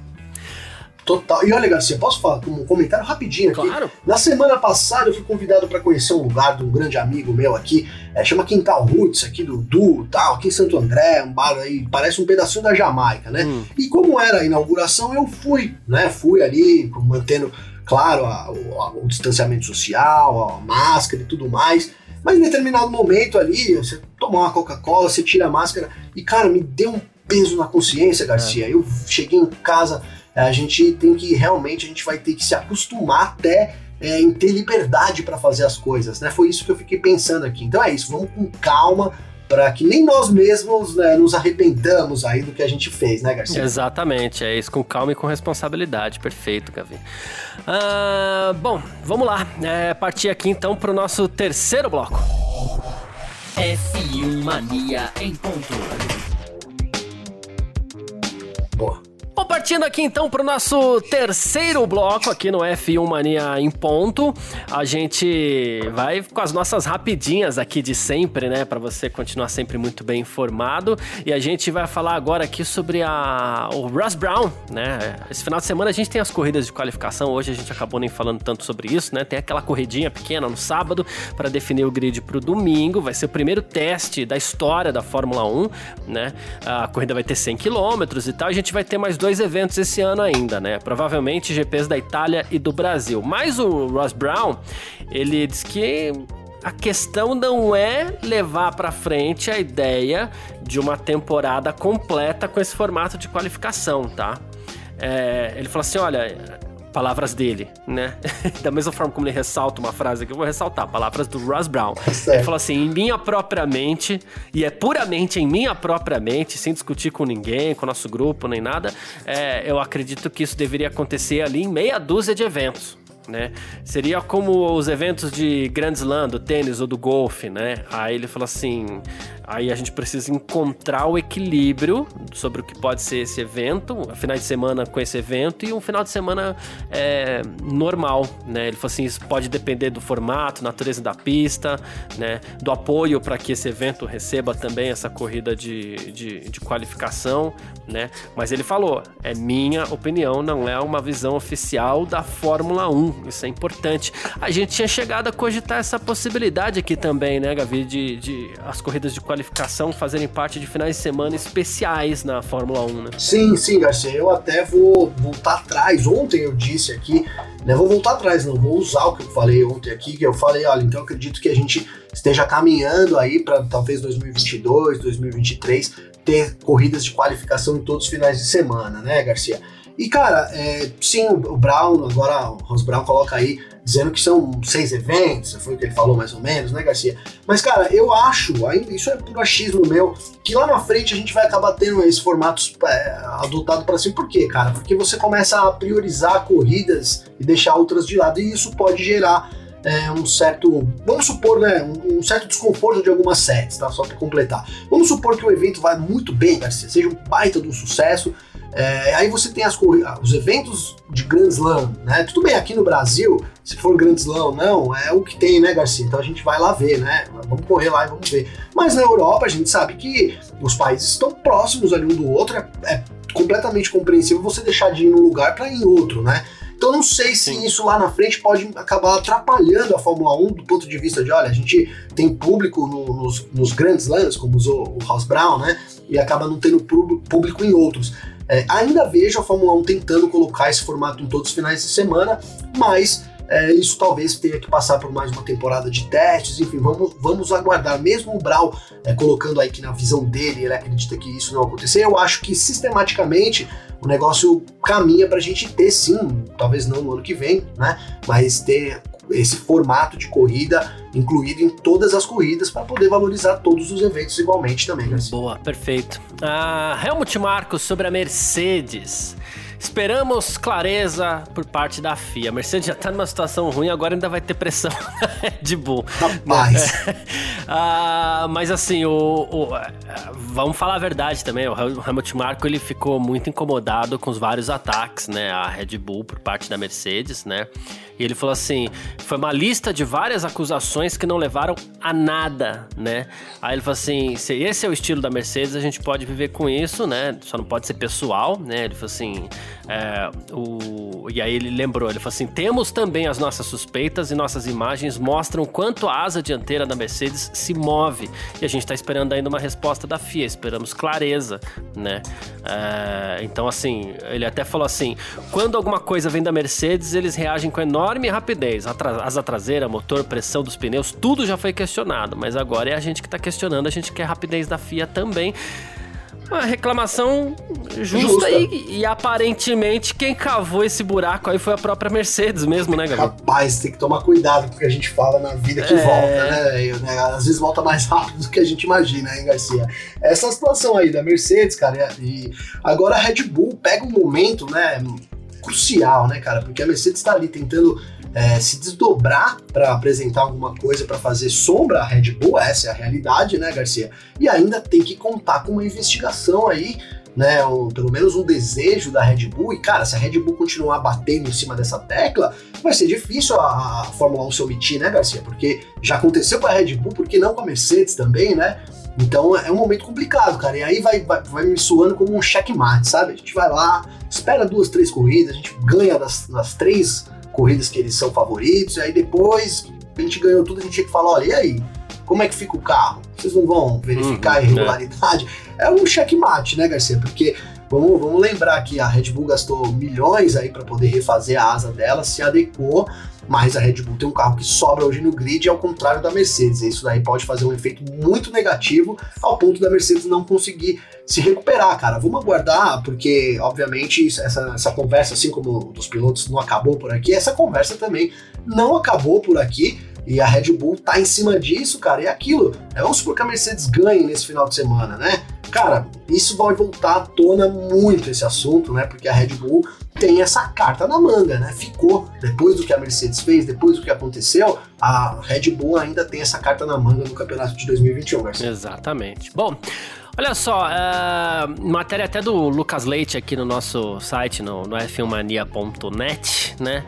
Total. E olha, Garcia, posso falar um comentário rapidinho aqui? Claro. Na semana passada eu fui convidado para conhecer um lugar de um grande amigo meu aqui, é, chama Quintal Roots, aqui do Du, tal, aqui em Santo André, um bar aí, parece um pedacinho da Jamaica, né? Hum. E como era a inauguração, eu fui, né? Fui ali, mantendo, claro, a, o, a, o distanciamento social, a máscara e tudo mais. Mas em determinado momento ali, você tomar uma Coca-Cola, você tira a máscara e, cara, me deu um peso na consciência, Garcia. É. Eu cheguei em casa, a gente tem que realmente, a gente vai ter que se acostumar até é, em ter liberdade para fazer as coisas, né? Foi isso que eu fiquei pensando aqui. Então é isso, vamos com calma para que nem nós mesmos né, nos arrependamos aí do que a gente fez, né, Garcia? Exatamente, é isso, com calma e com responsabilidade. Perfeito, Gavi. Uh, bom, vamos lá. É, partir aqui então para o nosso terceiro bloco. F1 Mania em ponto. Boa. Bom, partindo aqui então para o nosso terceiro bloco aqui no F1 Mania em ponto, a gente vai com as nossas rapidinhas aqui de sempre, né, para você continuar sempre muito bem informado. E a gente vai falar agora aqui sobre a o Russ Brown, né? Esse final de semana a gente tem as corridas de qualificação. Hoje a gente acabou nem falando tanto sobre isso, né? Tem aquela corridinha pequena no sábado para definir o grid para o domingo. Vai ser o primeiro teste da história da Fórmula 1, né? A corrida vai ter 100 km e tal. A gente vai ter mais dois dois eventos esse ano ainda, né? Provavelmente GPs da Itália e do Brasil. Mas o Ross Brown, ele diz que a questão não é levar para frente a ideia de uma temporada completa com esse formato de qualificação, tá? É, ele falou assim: olha, palavras dele, né? da mesma forma como ele ressalta uma frase que eu vou ressaltar, palavras do Ross Brown. Certo. Ele falou assim: em minha própria mente, e é puramente em minha própria mente, sem discutir com ninguém, com o nosso grupo, nem nada, é, eu acredito que isso deveria acontecer ali em meia dúzia de eventos né? Seria como os eventos de Grand Slam, do tênis ou do golfe, né? Aí ele falou assim, aí a gente precisa encontrar o equilíbrio sobre o que pode ser esse evento, final de semana com esse evento e um final de semana é, normal, né? Ele falou assim, isso pode depender do formato, natureza da pista, né? Do apoio para que esse evento receba também essa corrida de, de, de qualificação, né? Mas ele falou, é minha opinião, não é uma visão oficial da Fórmula 1 isso é importante. A gente tinha chegado a cogitar essa possibilidade aqui também, né, Gavi, de, de as corridas de qualificação fazerem parte de finais de semana especiais na Fórmula 1, né? Sim, sim, Garcia. Eu até vou voltar atrás. Ontem eu disse aqui, né? Vou voltar atrás, não vou usar o que eu falei ontem aqui, que eu falei, olha, então eu acredito que a gente esteja caminhando aí para talvez 2022, 2023 ter corridas de qualificação em todos os finais de semana, né, Garcia? E, cara, é, sim, o Brown, agora o Ross Brown coloca aí, dizendo que são seis eventos, foi o que ele falou mais ou menos, né, Garcia? Mas, cara, eu acho, isso é puro achismo meu, que lá na frente a gente vai acabar tendo esse formato é, adotado para si. Por quê, cara? Porque você começa a priorizar corridas e deixar outras de lado, e isso pode gerar é, um certo, vamos supor, né, um, certo desconforto de algumas sets, tá? Só para completar. Vamos supor que o evento vai muito bem, Garcia, seja um baita de um sucesso, é, aí você tem as, os eventos de Grand Slam, né? Tudo bem, aqui no Brasil, se for Grand Slam ou não, é o que tem, né, Garcia? Então a gente vai lá ver, né? Vamos correr lá e vamos ver. Mas na Europa a gente sabe que os países estão próximos ali um do outro, é, é completamente compreensível você deixar de ir num lugar para ir em outro, né? Então não sei se Sim. isso lá na frente pode acabar atrapalhando a Fórmula 1 do ponto de vista de, olha, a gente tem público no, nos, nos grandes lances, como usou o House Brown, né? E acaba não tendo público em outros. É, ainda vejo a Fórmula 1 tentando colocar esse formato em todos os finais de semana, mas é, isso talvez tenha que passar por mais uma temporada de testes, enfim, vamos, vamos aguardar. Mesmo o Brau é, colocando aí que na visão dele ele acredita que isso não acontecer, eu acho que sistematicamente o negócio caminha para a gente ter sim, talvez não no ano que vem, né? Mas ter esse formato de corrida incluído em todas as corridas para poder valorizar todos os eventos igualmente também. Né? Boa, perfeito. Ah, Helmut Marcos sobre a Mercedes. Esperamos clareza por parte da FIA. A Mercedes já tá numa situação ruim, agora ainda vai ter pressão na Red Bull. Rapaz. ah, mas assim, o, o, vamos falar a verdade também. O Helmut Marko ele ficou muito incomodado com os vários ataques, né, à Red Bull por parte da Mercedes, né? E ele falou assim: foi uma lista de várias acusações que não levaram a nada, né? Aí ele falou assim: se esse é o estilo da Mercedes, a gente pode viver com isso, né? Só não pode ser pessoal, né? Ele falou assim: É, o, e aí ele lembrou, ele falou assim: temos também as nossas suspeitas e nossas imagens mostram quanto a asa dianteira da Mercedes se move. E a gente está esperando ainda uma resposta da FIA, esperamos clareza, né? É, então, assim, ele até falou assim: quando alguma coisa vem da Mercedes, eles reagem com enorme rapidez. Asa traseira, motor, pressão dos pneus, tudo já foi questionado, mas agora é a gente que está questionando, a gente quer rapidez da FIA também. Uma reclamação justa, Justa. E, e aparentemente quem cavou esse buraco aí foi a própria Mercedes mesmo, né, Gabriel? Rapaz, tem que tomar cuidado com o que a gente fala na vida que É. volta, né? Né? Às vezes volta mais rápido do que a gente imagina, hein, Garcia? Essa situação aí da Mercedes, cara, e agora a Red Bull pega um momento, né, crucial, né, cara? Porque a Mercedes tá ali tentando é, se desdobrar para apresentar alguma coisa, para fazer sombra à Red Bull, essa é a realidade, né, Garcia? E ainda tem que contar com uma investigação aí né, um- pelo menos um desejo da Red Bull, e cara, se a Red Bull continuar batendo em cima dessa tecla, vai ser difícil a, a Fórmula 1 se omitir, né, Garcia? Porque já aconteceu com a Red Bull, por que não com a Mercedes também, né? Então é um momento complicado, cara, e aí vai, vai, vai me suando como um checkmate, sabe? A gente vai lá, espera duas, três corridas, a gente ganha das, das três corridas que eles são favoritos, e aí depois a gente ganhou tudo, a gente tinha que falar, olha, e aí? Como é que fica o carro? Vocês não vão verificar a Uhum, irregularidade? É um checkmate, né, Garcia? Porque vamos, vamos lembrar que a Red Bull gastou milhões aí para poder refazer a asa dela, se adequou, mas a Red Bull tem um carro que sobra hoje no grid, ao contrário da Mercedes. Isso daí pode fazer um efeito muito negativo ao ponto da Mercedes não conseguir se recuperar, cara. Vamos aguardar, porque, obviamente, essa, essa conversa, assim como dos pilotos não acabou por aqui, essa conversa também não acabou por aqui. E a Red Bull tá em cima disso, cara. E é aquilo. É, vamos supor que a Mercedes ganhe nesse final de semana, né? Cara, isso vai voltar à tona muito esse assunto, né? Porque a Red Bull tem essa carta na manga, né? Ficou, depois do que a Mercedes fez, depois do que aconteceu, a Red Bull ainda tem essa carta na manga no campeonato de 2021, Garcia. Exatamente. Bom, olha só, é, matéria até do Lucas Leite aqui no nosso site, no, no f1mania.net, né?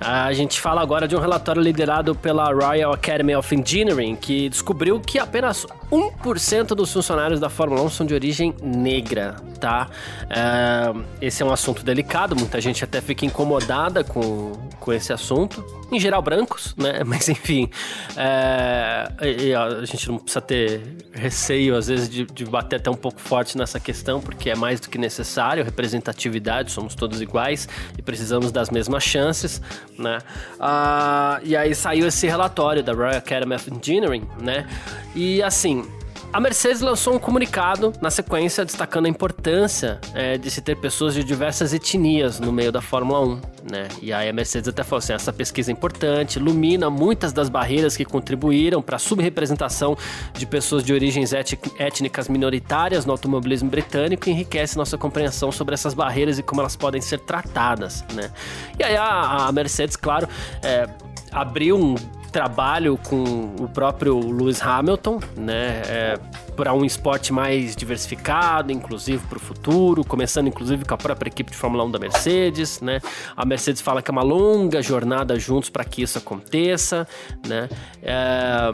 A gente fala agora de um relatório liderado pela Royal Academy of Engineering, que descobriu que apenas 1% dos funcionários da Fórmula 1 são de origem negra, tá? É, esse é um assunto delicado, muita gente até fica incomodada com, com esse assunto. Em geral, brancos, né? Mas enfim, é, a gente não precisa ter receio, às vezes, de, de bater até um pouco forte nessa questão, porque é mais do que necessário representatividade, somos todos iguais e precisamos das mesmas chances, né? Ah, e aí saiu esse relatório da Royal Academy of Engineering, né? E assim, a Mercedes lançou um comunicado na sequência destacando a importância é, de se ter pessoas de diversas etnias no meio da Fórmula 1, né? E aí a Mercedes até falou assim: essa pesquisa é importante, ilumina muitas das barreiras que contribuíram para a subrepresentação de pessoas de origens étnicas minoritárias no automobilismo britânico e enriquece nossa compreensão sobre essas barreiras e como elas podem ser tratadas, né? E aí a, a Mercedes, claro, é, abriu um trabalho com o próprio Lewis Hamilton, né, é, para um esporte mais diversificado, inclusive para o futuro, começando inclusive com a própria equipe de Fórmula 1 da Mercedes, né? A Mercedes fala que é uma longa jornada juntos para que isso aconteça, né? É,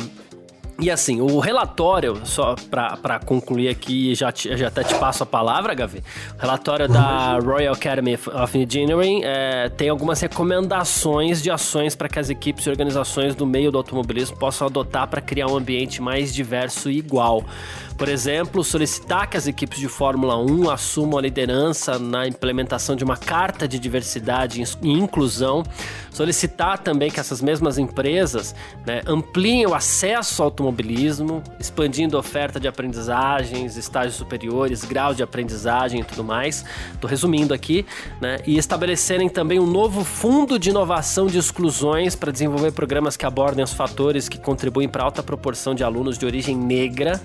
e assim, o relatório, só para concluir aqui, já, já até te passo a palavra, Gavi. O relatório da Royal Academy of Engineering é, tem algumas recomendações de ações para que as equipes e organizações do meio do automobilismo possam adotar para criar um ambiente mais diverso e igual. Por exemplo, solicitar que as equipes de Fórmula 1 assumam a liderança na implementação de uma carta de diversidade e inclusão. Solicitar também que essas mesmas empresas né, ampliem o acesso ao automobilismo, expandindo a oferta de aprendizagens, estágios superiores, graus de aprendizagem e tudo mais. Estou resumindo aqui, né? E estabelecerem também um novo fundo de inovação de exclusões para desenvolver programas que abordem os fatores que contribuem para alta proporção de alunos de origem negra.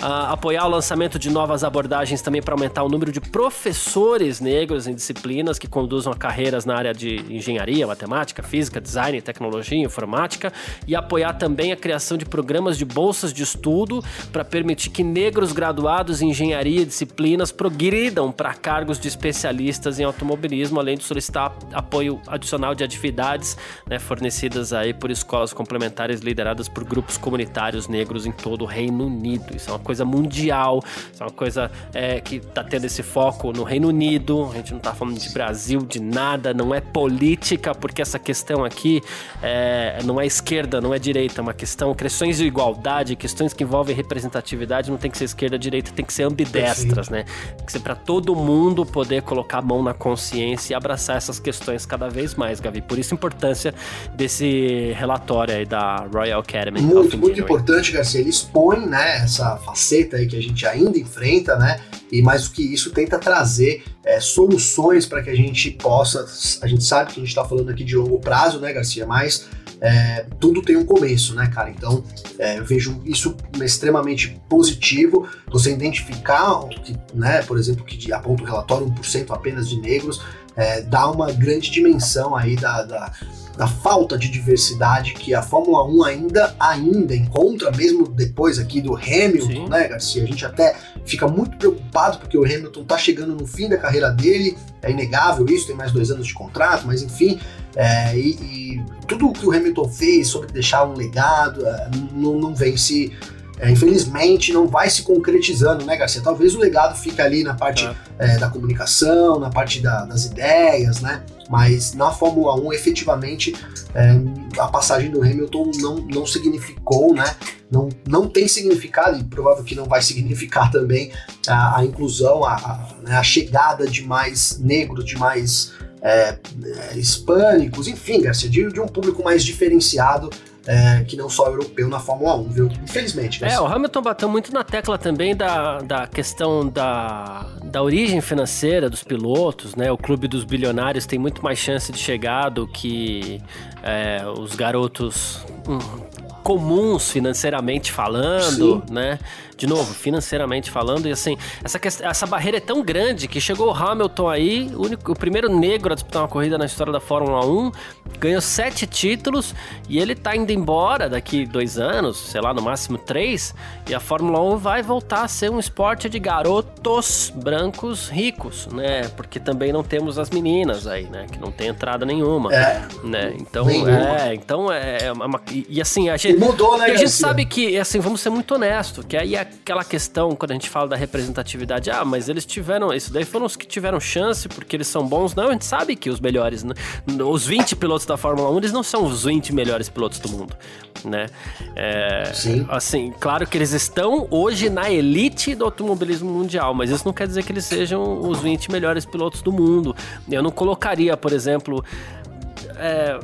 Ah, apoiar o lançamento de novas abordagens também para aumentar o número de professores negros em disciplinas que conduzam a carreiras na área de engenharia, matemática, física, design, tecnologia, informática. E apoiar também a criação de programas de de bolsas de estudo para permitir que negros graduados em engenharia e disciplinas progridam para cargos de especialistas em automobilismo, além de solicitar apoio adicional de atividades né, fornecidas aí por escolas complementares lideradas por grupos comunitários negros em todo o Reino Unido. Isso é uma coisa mundial, isso é uma coisa é, que está tendo esse foco no Reino Unido. A gente não está falando de Brasil, de nada, não é política, porque essa questão aqui é, não é esquerda, não é direita, é uma questão, questões de igualdade, questões que envolvem representatividade, não tem que ser esquerda, direita, tem que ser ambidestras, né? Tem que ser para todo mundo poder colocar a mão na consciência e abraçar essas questões cada vez mais, Gavi. Por isso a importância desse relatório aí da Royal Academy. Muito, muito importante, Garcia. Ele expõe, né, essa faceta aí que a gente ainda enfrenta, né? E mais do que isso, tenta trazer é, soluções para que a gente possa. A gente sabe que a gente está falando aqui de longo prazo, né, Garcia? Mas é, tudo tem um começo, né, cara? Então, é, eu vejo isso extremamente positivo. Você identificar, que, né, por exemplo, que aponta o relatório 1% apenas de negros, é, dá uma grande dimensão aí da, da da falta de diversidade que a Fórmula 1 ainda, ainda encontra, mesmo depois aqui do Hamilton, Sim. né, Garcia? A gente até fica muito preocupado porque o Hamilton tá chegando no fim da carreira dele, é inegável isso, tem mais dois anos de contrato, mas enfim, é, e, e, tudo o que o Hamilton fez sobre deixar um legado é, não, não vem se é, infelizmente não vai se concretizando, né, Garcia? Talvez o legado fique ali na parte é. É, da comunicação, na parte da, das ideias, né? Mas na Fórmula 1, efetivamente, é, a passagem do Hamilton não, não significou, né? Não, não tem significado, e provável que não vai significar também a, a inclusão, a, a, né, a, chegada de mais negros, de mais é, é, hispânicos, enfim, Garcia, de, de um público mais diferenciado é, que não só europeu na Fórmula 1, viu? Infelizmente. É, o Hamilton bateu muito na tecla também da, da questão da, da origem financeira dos pilotos, né? O clube dos bilionários tem muito mais chance de chegar do que é, os garotos hum, comuns financeiramente falando, Sim. né? De novo, financeiramente falando, e assim, essa, essa barreira é tão grande que chegou o Hamilton aí, o, único, o primeiro negro a disputar uma corrida na história da Fórmula 1, ganhou sete títulos e ele tá indo embora daqui dois anos, sei lá, no máximo três, e a Fórmula 1 vai voltar a ser um esporte de garotos brancos ricos, né? Porque também não temos as meninas aí, né? Que não tem entrada nenhuma, é, né? Então, é, então é, é uma, e, e, assim, a gente, e mudou, né, a gente sabe que, assim, vamos ser muito honestos, que aí aquela questão quando a gente fala da representatividade, ah, mas eles tiveram, isso daí foram os que tiveram chance porque eles são bons. Não, a gente sabe que os melhores, né? os 20 pilotos da Fórmula 1, eles não são os 20 melhores pilotos do mundo, né? É, Sim. Assim, claro que eles estão hoje na elite do automobilismo mundial, mas isso não quer dizer que eles sejam os 20 melhores pilotos do mundo. Eu não colocaria, por exemplo, é,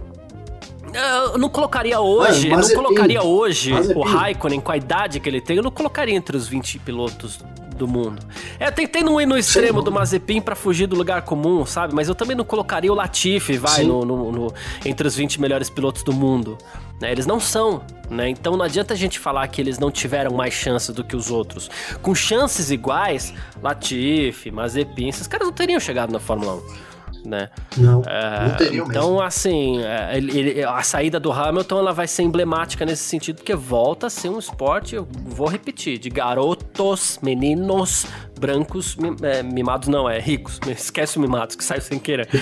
eu não colocaria hoje, não colocaria hoje o Raikkonen com a idade que ele tem, eu não colocaria entre os 20 pilotos do mundo. É, eu tentei não ir no extremo Sim. do Mazepin para fugir do lugar comum, sabe? Mas eu também não colocaria o Latifi, vai, no, no, no, entre os 20 melhores pilotos do mundo. Né? Eles não são, né? Então não adianta a gente falar que eles não tiveram mais chances do que os outros. Com chances iguais, Latifi, Mazepin, esses caras não teriam chegado na Fórmula 1 né? Não, é, não teriam Então, mesmo. assim, é, ele, ele, a saída do Hamilton ela vai ser emblemática nesse sentido, porque volta a ser um esporte, eu vou repetir, de garotos, meninos brancos, é, mimados não, é ricos. Esquece o mimados, que saiu sem querer.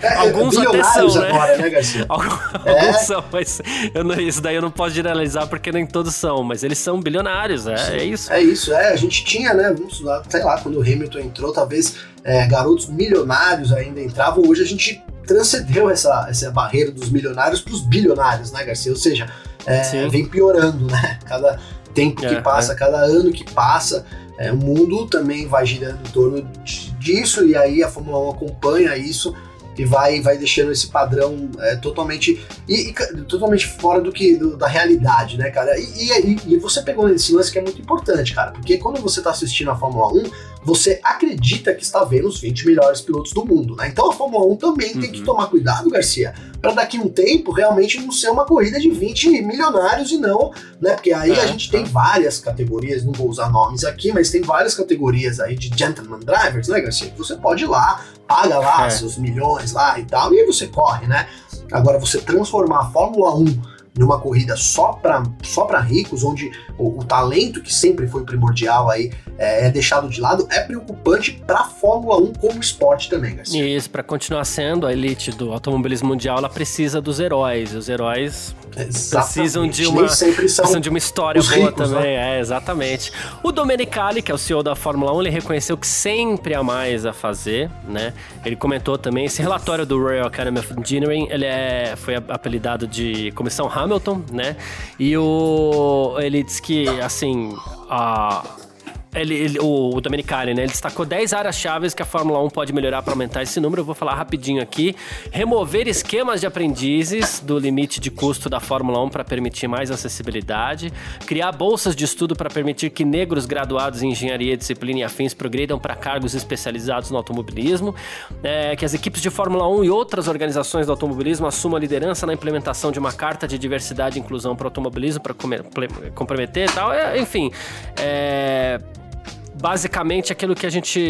É, Alguns até são, né? Agora, né Alguns, é. são, mas não, isso daí eu não posso generalizar porque nem todos são, mas eles são bilionários, é, é isso. É isso, é. A gente tinha, né, sei lá, quando o Hamilton entrou, talvez é, garotos milionários ainda entravam. Hoje a gente transcendeu essa, essa barreira dos milionários para os bilionários, né, Garcia? Ou seja, é, vem piorando, né? Cada tempo que é, passa, é. cada ano que passa, é, o mundo também vai girando em torno disso e aí a Fórmula 1 acompanha isso e vai, vai deixando esse padrão é, totalmente e, e, totalmente fora do que do, da realidade, né, cara? E, e, e, você pegou nesse lance que é muito importante, cara, porque quando você tá assistindo a Fórmula 1, você acredita que está vendo os 20 melhores pilotos do mundo, né? Então a Fórmula 1 também uhum. tem que uhum. tomar cuidado, Garcia, para daqui a um tempo realmente não ser uma corrida de 20 milionários e não, né? Porque aí é, a gente é. tem várias categorias, não vou usar nomes aqui, mas tem várias categorias aí de gentleman drivers, né, Garcia? Que você pode ir lá, paga lá é. seus milhões lá e tal, e aí você corre, né? Agora você transformar a Fórmula 1 numa corrida só para só pra ricos, onde o, o, talento que sempre foi primordial aí é, é deixado de lado, é preocupante para a Fórmula 1 como esporte também, Garcia. Isso, para continuar sendo a elite do automobilismo mundial, ela precisa dos heróis. Os heróis exatamente. precisam de uma precisam de uma história boa ricos, também, né? é, exatamente. O Domenicali, que é o CEO da Fórmula 1, ele reconheceu que sempre há mais a fazer, né? Ele comentou também esse relatório do Royal Academy of Engineering, ele é, foi apelidado de Comissão Hamilton, né? E o ele disse que assim, a ele, ele, o, o Domenicali, né? Ele destacou 10 áreas chaves que a Fórmula 1 pode melhorar para aumentar esse número. Eu vou falar rapidinho aqui. Remover esquemas de aprendizes do limite de custo da Fórmula 1 para permitir mais acessibilidade. Criar bolsas de estudo para permitir que negros graduados em engenharia, disciplina e afins progridam para cargos especializados no automobilismo. É, que as equipes de Fórmula 1 e outras organizações do automobilismo assumam a liderança na implementação de uma carta de diversidade e inclusão para o automobilismo para comprometer e tal. É, enfim, é basicamente aquilo que a gente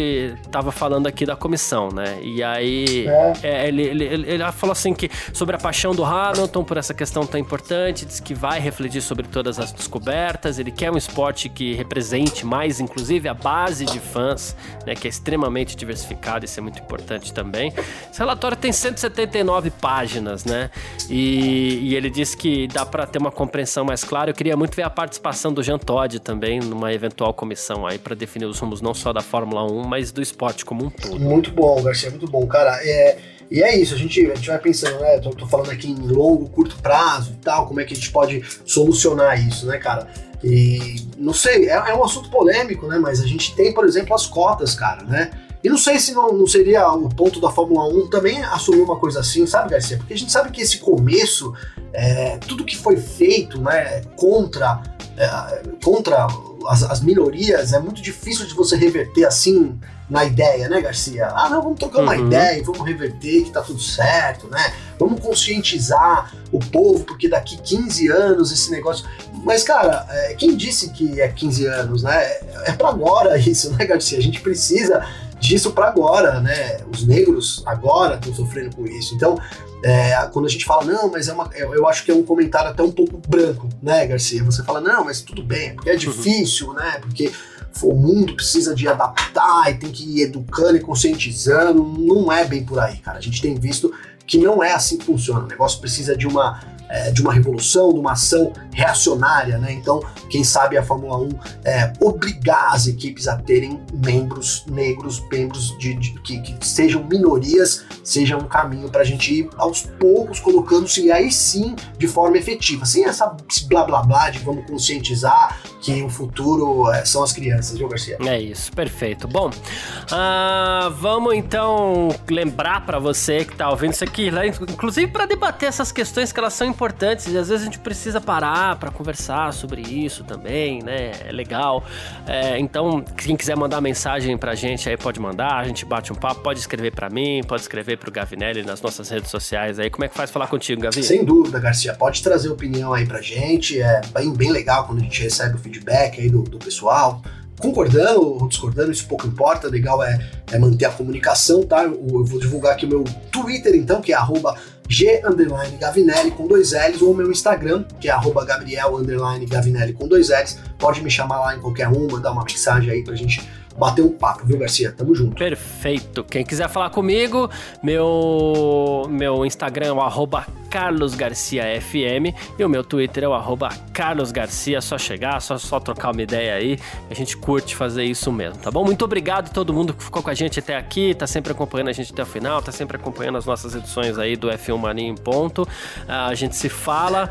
estava falando aqui da comissão, né? E aí é. É, ele, ele, ele, ele, falou assim que sobre a paixão do Hamilton por essa questão tão importante, diz que vai refletir sobre todas as descobertas, ele quer um esporte que represente mais, inclusive, a base de fãs, né? Que é extremamente diversificado, isso é muito importante também. Esse relatório tem 179 páginas, né? E, e ele diz que dá para ter uma compreensão mais clara. Eu queria muito ver a participação do Jean Todt também numa eventual comissão aí para definir os rumos não só da Fórmula 1, mas do esporte como um todo. Muito bom, Garcia, muito bom, cara. É, e é isso, a gente, a gente vai pensando, né? Tô, tô falando aqui em longo, curto prazo e tal, como é que a gente pode solucionar isso, né, cara? E não sei, é, é, um assunto polêmico, né? Mas a gente tem, por exemplo, as cotas, cara, né? E não sei se não, não seria o ponto da Fórmula 1 também assumir uma coisa assim, sabe, Garcia? Porque a gente sabe que esse começo, é, tudo que foi feito né, contra, contra as, as, minorias, é muito difícil de você reverter assim na ideia, né, Garcia? Ah, não, vamos trocar uma uhum. ideia e vamos reverter que tá tudo certo, né? Vamos conscientizar o povo, porque daqui 15 anos esse negócio. Mas, cara, é, quem disse que é 15 anos, né? É para agora isso, né, Garcia? A gente precisa disso para agora, né? Os negros agora estão sofrendo com isso. Então, é, quando a gente fala, não, mas é uma. Eu acho que é um comentário até um pouco branco, né, Garcia? Você fala, não, mas tudo bem, porque é uhum. difícil, né? Porque o mundo precisa de adaptar e tem que ir educando e conscientizando. Não é bem por aí, cara. A gente tem visto que não é assim que funciona. O negócio precisa de uma é, de uma revolução, de uma ação reacionária, né? Então, quem sabe a Fórmula 1 é, obrigar as equipes a terem membros negros, membros de, de que, que, sejam minorias, seja um caminho para a gente ir aos poucos colocando-se aí sim de forma efetiva, sem essa blá blá blá de vamos conscientizar que o futuro é, são as crianças, viu, Garcia? É isso, perfeito. Bom, uh, vamos então lembrar para você que está ouvindo isso aqui, né? inclusive para debater essas questões que elas são importantes e às vezes a gente precisa parar para conversar sobre isso também, né? É legal. É, então, quem quiser mandar mensagem pra gente aí pode mandar, a gente bate um papo, pode escrever para mim, pode escrever pro Gavinelli nas nossas redes sociais aí. Como é que faz falar contigo, Gavi? Sem dúvida, Garcia. Pode trazer opinião aí pra gente. É bem, bem legal quando a gente recebe o feedback aí do, do pessoal concordando ou discordando, isso pouco importa, legal é, é manter a comunicação, tá? Eu, eu, vou divulgar aqui o meu Twitter, então, que é arroba G underline Gavinelli com dois L's, ou meu Instagram, que é Gabriel underline Gavinelli com dois L's. Pode me chamar lá em qualquer um, mandar uma mensagem aí pra gente bater um papo, viu, Garcia? Tamo junto. Perfeito. Quem quiser falar comigo, meu, meu Instagram é o arroba carlosgarciafm e o meu Twitter é o arroba carlosgarcia. Só chegar, só, só trocar uma ideia aí. A gente curte fazer isso mesmo, tá bom? Muito obrigado a todo mundo que ficou com a gente até aqui, tá sempre acompanhando a gente até o final, tá sempre acompanhando as nossas edições aí do F1 Mania em ponto. A gente se fala.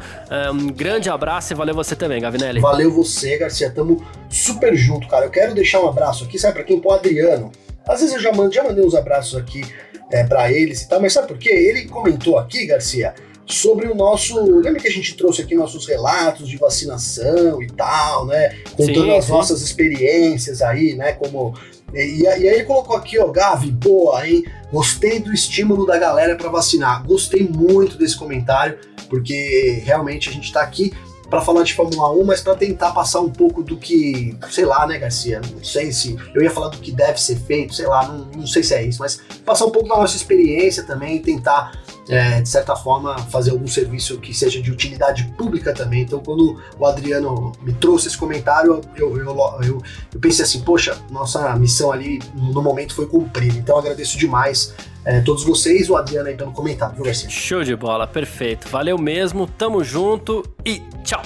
Um grande abraço e valeu você também, Gavinelli. Valeu você, Garcia. Tamo super junto, cara. Eu quero deixar um abraço aqui, sabe, pra quem? Pro Adriano. Às vezes eu já, mando, já mandei uns abraços aqui é, para eles e tal, mas sabe por quê? Ele comentou aqui, Garcia, sobre o nosso. Lembra que a gente trouxe aqui nossos relatos de vacinação e tal, né? Contando sim, as sim. nossas experiências aí, né? Como. E, e, aí ele colocou aqui, ó, Gavi, boa, hein? Gostei do estímulo da galera para vacinar. Gostei muito desse comentário, porque realmente a gente tá aqui para falar de Fórmula 1, mas para tentar passar um pouco do que, sei lá, né, Garcia? Não sei se eu ia falar do que deve ser feito, sei lá, não, não sei se é isso, mas passar um pouco da nossa experiência também, tentar é, de certa forma, fazer algum serviço que seja de utilidade pública também. Então, quando o Adriano me trouxe esse comentário, eu, eu, eu, eu pensei assim, poxa, nossa missão ali no momento foi cumprida. Então, agradeço demais é, todos vocês, o Adriano aí pelo comentário, viu, Garcia? Show de bola, perfeito. Valeu mesmo, tamo junto e tchau.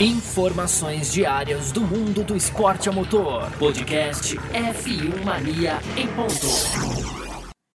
Informações diárias do mundo do esporte a motor. Podcast F1 Mania em ponto.